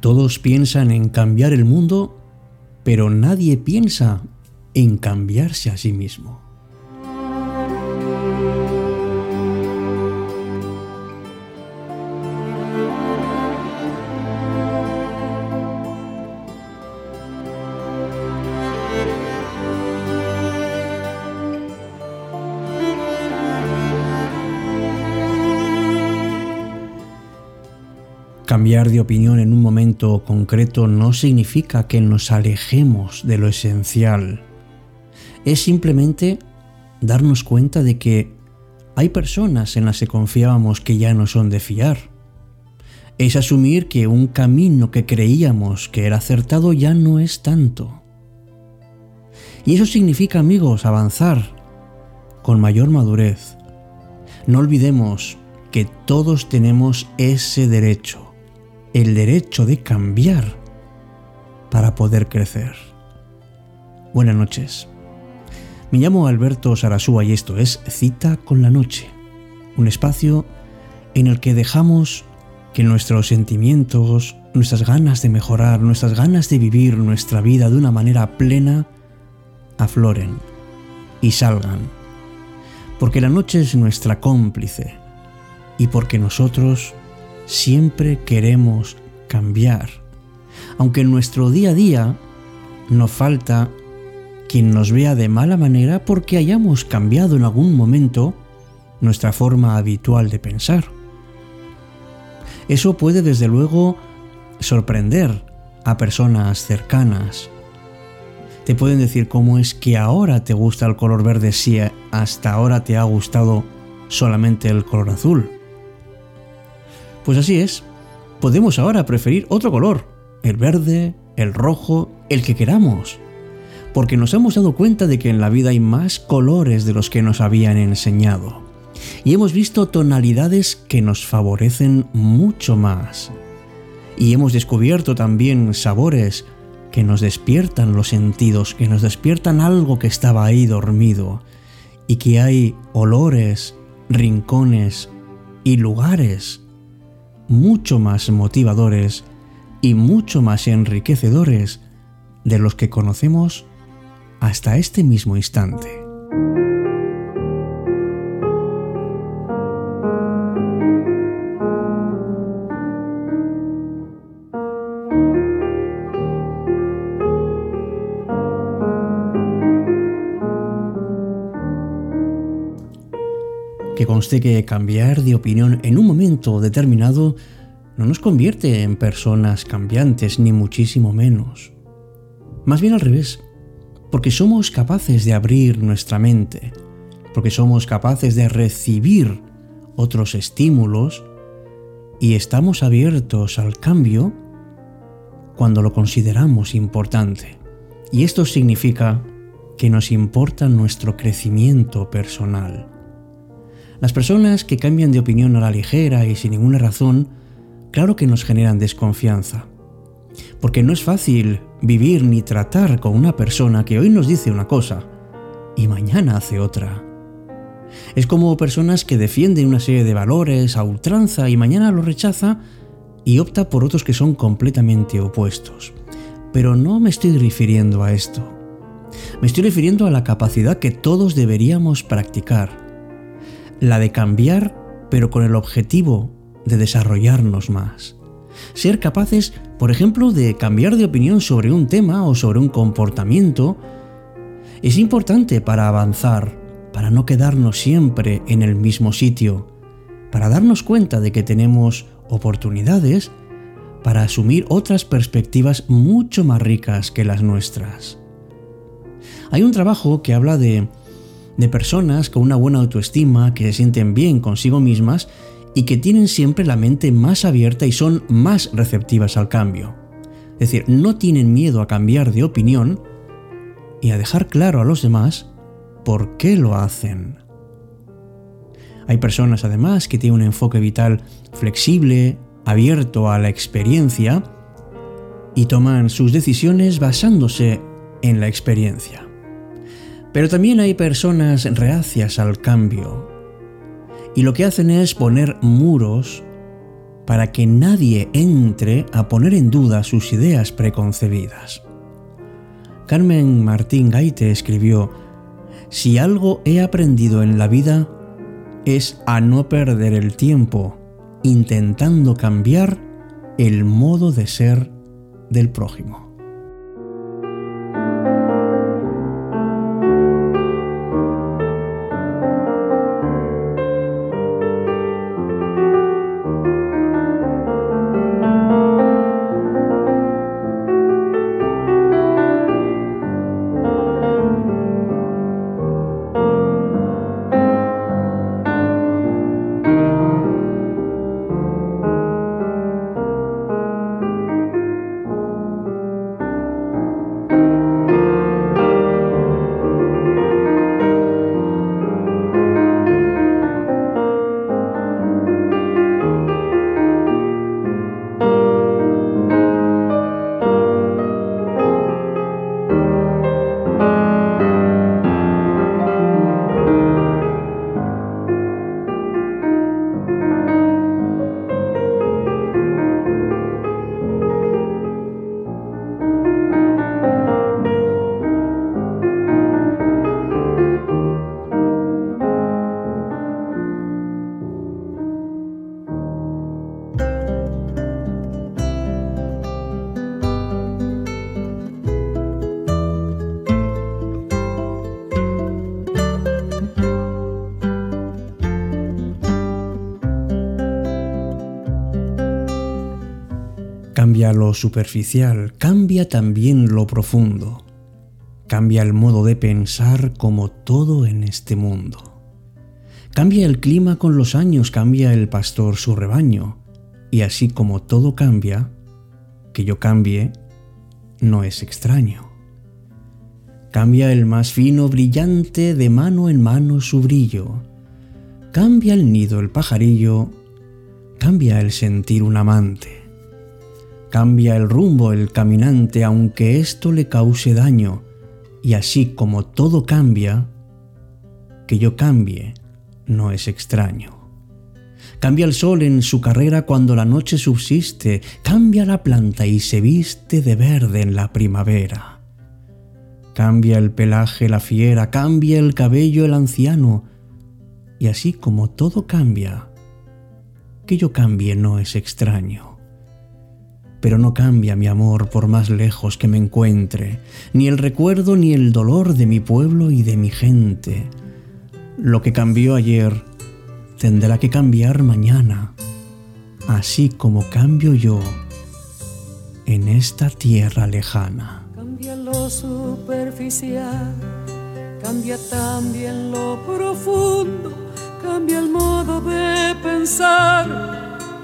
Todos piensan en cambiar el mundo, pero nadie piensa en cambiarse a sí mismo. Cambiar de opinión en un momento concreto no significa que nos alejemos de lo esencial. Es simplemente darnos cuenta de que hay personas en las que confiábamos que ya no son de fiar. Es asumir que un camino que creíamos que era acertado ya no es tanto. Y eso significa, amigos, avanzar con mayor madurez. No olvidemos que todos tenemos ese derecho el derecho de cambiar para poder crecer. Buenas noches. Me llamo Alberto Sarasúa y esto es Cita con la Noche, un espacio en el que dejamos que nuestros sentimientos, nuestras ganas de mejorar, nuestras ganas de vivir nuestra vida de una manera plena, afloren y salgan. Porque la noche es nuestra cómplice y porque nosotros siempre queremos cambiar. Aunque en nuestro día a día no falta quien nos vea de mala manera porque hayamos cambiado en algún momento nuestra forma habitual de pensar. Eso puede desde luego sorprender a personas cercanas. Te pueden decir cómo es que ahora te gusta el color verde si hasta ahora te ha gustado solamente el color azul. Pues así es, podemos ahora preferir otro color, el verde, el rojo, el que queramos, porque nos hemos dado cuenta de que en la vida hay más colores de los que nos habían enseñado, y hemos visto tonalidades que nos favorecen mucho más, y hemos descubierto también sabores que nos despiertan los sentidos, que nos despiertan algo que estaba ahí dormido, y que hay olores, rincones y lugares mucho más motivadores y mucho más enriquecedores de los que conocemos hasta este mismo instante. Que conste que cambiar de opinión en un momento determinado no nos convierte en personas cambiantes, ni muchísimo menos. Más bien al revés, porque somos capaces de abrir nuestra mente, porque somos capaces de recibir otros estímulos y estamos abiertos al cambio cuando lo consideramos importante. Y esto significa que nos importa nuestro crecimiento personal. Las personas que cambian de opinión a la ligera y sin ninguna razón, claro que nos generan desconfianza. Porque no es fácil vivir ni tratar con una persona que hoy nos dice una cosa y mañana hace otra. Es como personas que defienden una serie de valores a ultranza y mañana los rechaza y opta por otros que son completamente opuestos. Pero no me estoy refiriendo a esto. Me estoy refiriendo a la capacidad que todos deberíamos practicar la de cambiar, pero con el objetivo de desarrollarnos más. Ser capaces, por ejemplo, de cambiar de opinión sobre un tema o sobre un comportamiento es importante para avanzar, para no quedarnos siempre en el mismo sitio, para darnos cuenta de que tenemos oportunidades para asumir otras perspectivas mucho más ricas que las nuestras. Hay un trabajo que habla de de personas con una buena autoestima, que se sienten bien consigo mismas y que tienen siempre la mente más abierta y son más receptivas al cambio. Es decir, no tienen miedo a cambiar de opinión y a dejar claro a los demás por qué lo hacen. Hay personas además que tienen un enfoque vital flexible, abierto a la experiencia y toman sus decisiones basándose en la experiencia. Pero también hay personas reacias al cambio y lo que hacen es poner muros para que nadie entre a poner en duda sus ideas preconcebidas. Carmen Martín Gaite escribió, Si algo he aprendido en la vida es a no perder el tiempo intentando cambiar el modo de ser del prójimo. Superficial, cambia también lo profundo. Cambia el modo de pensar como todo en este mundo. Cambia el clima con los años, cambia el pastor su rebaño. Y así como todo cambia, que yo cambie no es extraño. Cambia el más fino brillante de mano en mano su brillo. Cambia el nido el pajarillo, cambia el sentir un amante. Cambia el rumbo el caminante aunque esto le cause daño, y así como todo cambia, que yo cambie no es extraño. Cambia el sol en su carrera cuando la noche subsiste, cambia la planta y se viste de verde en la primavera. Cambia el pelaje la fiera, cambia el cabello el anciano, y así como todo cambia, que yo cambie no es extraño pero no cambia mi amor por más lejos que me encuentre, ni el recuerdo ni el dolor de mi pueblo y de mi gente. Lo que cambió ayer tendrá que cambiar mañana, así como cambio yo en esta tierra lejana. Cambia lo superficial, cambia también lo profundo, cambia el modo de pensar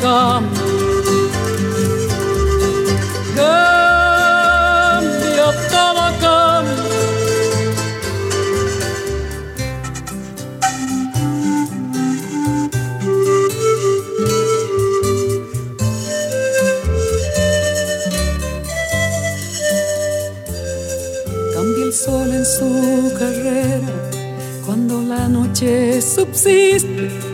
Cambia, todo cambia. Cambia el sol en su carrera cuando la noche subsiste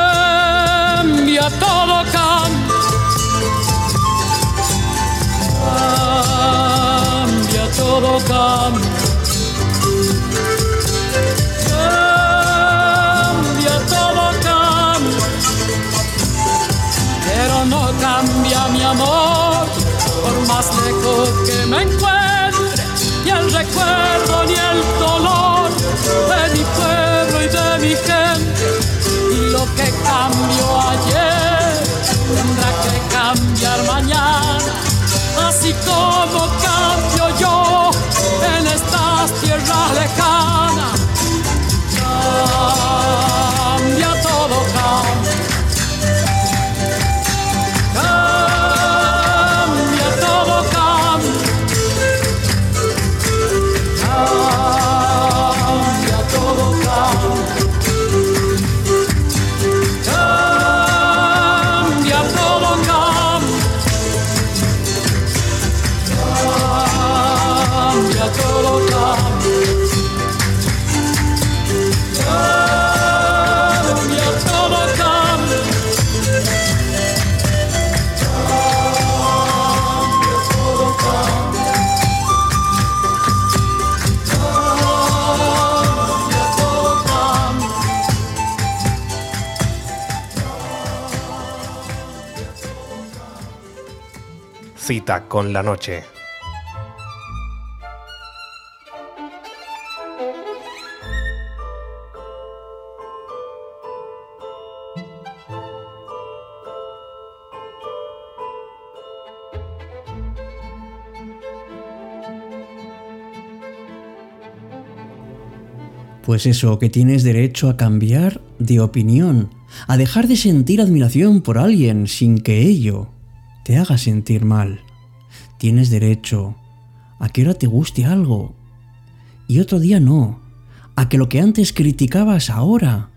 todo, cambia. Cambia todo, cambia. cambia mi amor, por más lejos que me encuentre, ni el recuerdo ni el dolor de mi pueblo y de mi gente. Lo que cambió ayer tendrá que cambiar mañana, así como cambio yo en estas tierras lejanas. Cita con la noche. Pues eso, que tienes derecho a cambiar de opinión, a dejar de sentir admiración por alguien sin que ello te haga sentir mal. Tienes derecho a que ahora te guste algo y otro día no, a que lo que antes criticabas ahora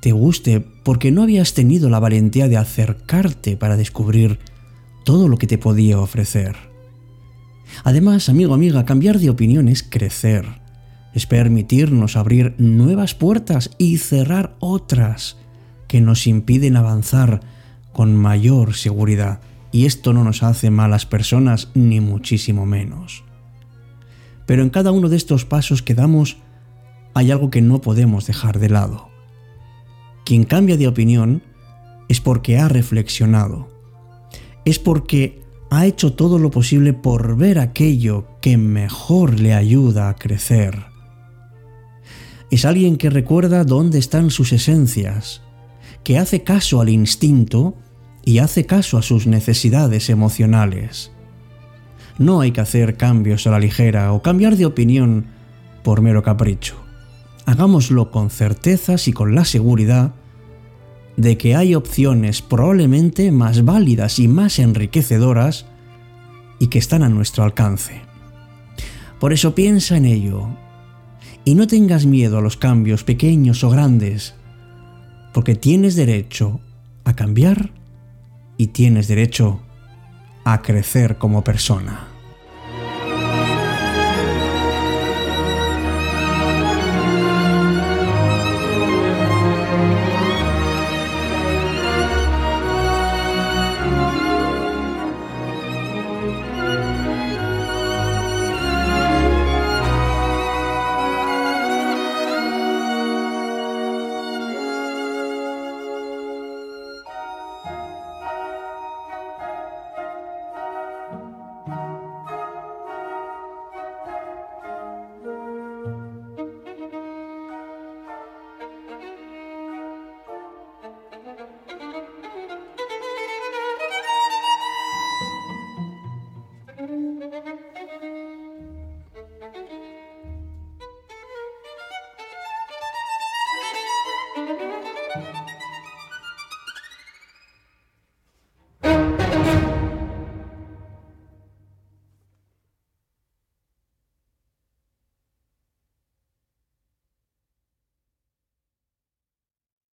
te guste porque no habías tenido la valentía de acercarte para descubrir todo lo que te podía ofrecer. Además, amigo, amiga, cambiar de opinión es crecer, es permitirnos abrir nuevas puertas y cerrar otras que nos impiden avanzar con mayor seguridad y esto no nos hace malas personas ni muchísimo menos. Pero en cada uno de estos pasos que damos hay algo que no podemos dejar de lado. Quien cambia de opinión es porque ha reflexionado, es porque ha hecho todo lo posible por ver aquello que mejor le ayuda a crecer. Es alguien que recuerda dónde están sus esencias, que hace caso al instinto y hace caso a sus necesidades emocionales. No hay que hacer cambios a la ligera o cambiar de opinión por mero capricho. Hagámoslo con certezas y con la seguridad de que hay opciones probablemente más válidas y más enriquecedoras y que están a nuestro alcance. Por eso piensa en ello y no tengas miedo a los cambios pequeños o grandes, porque tienes derecho a cambiar y tienes derecho a crecer como persona.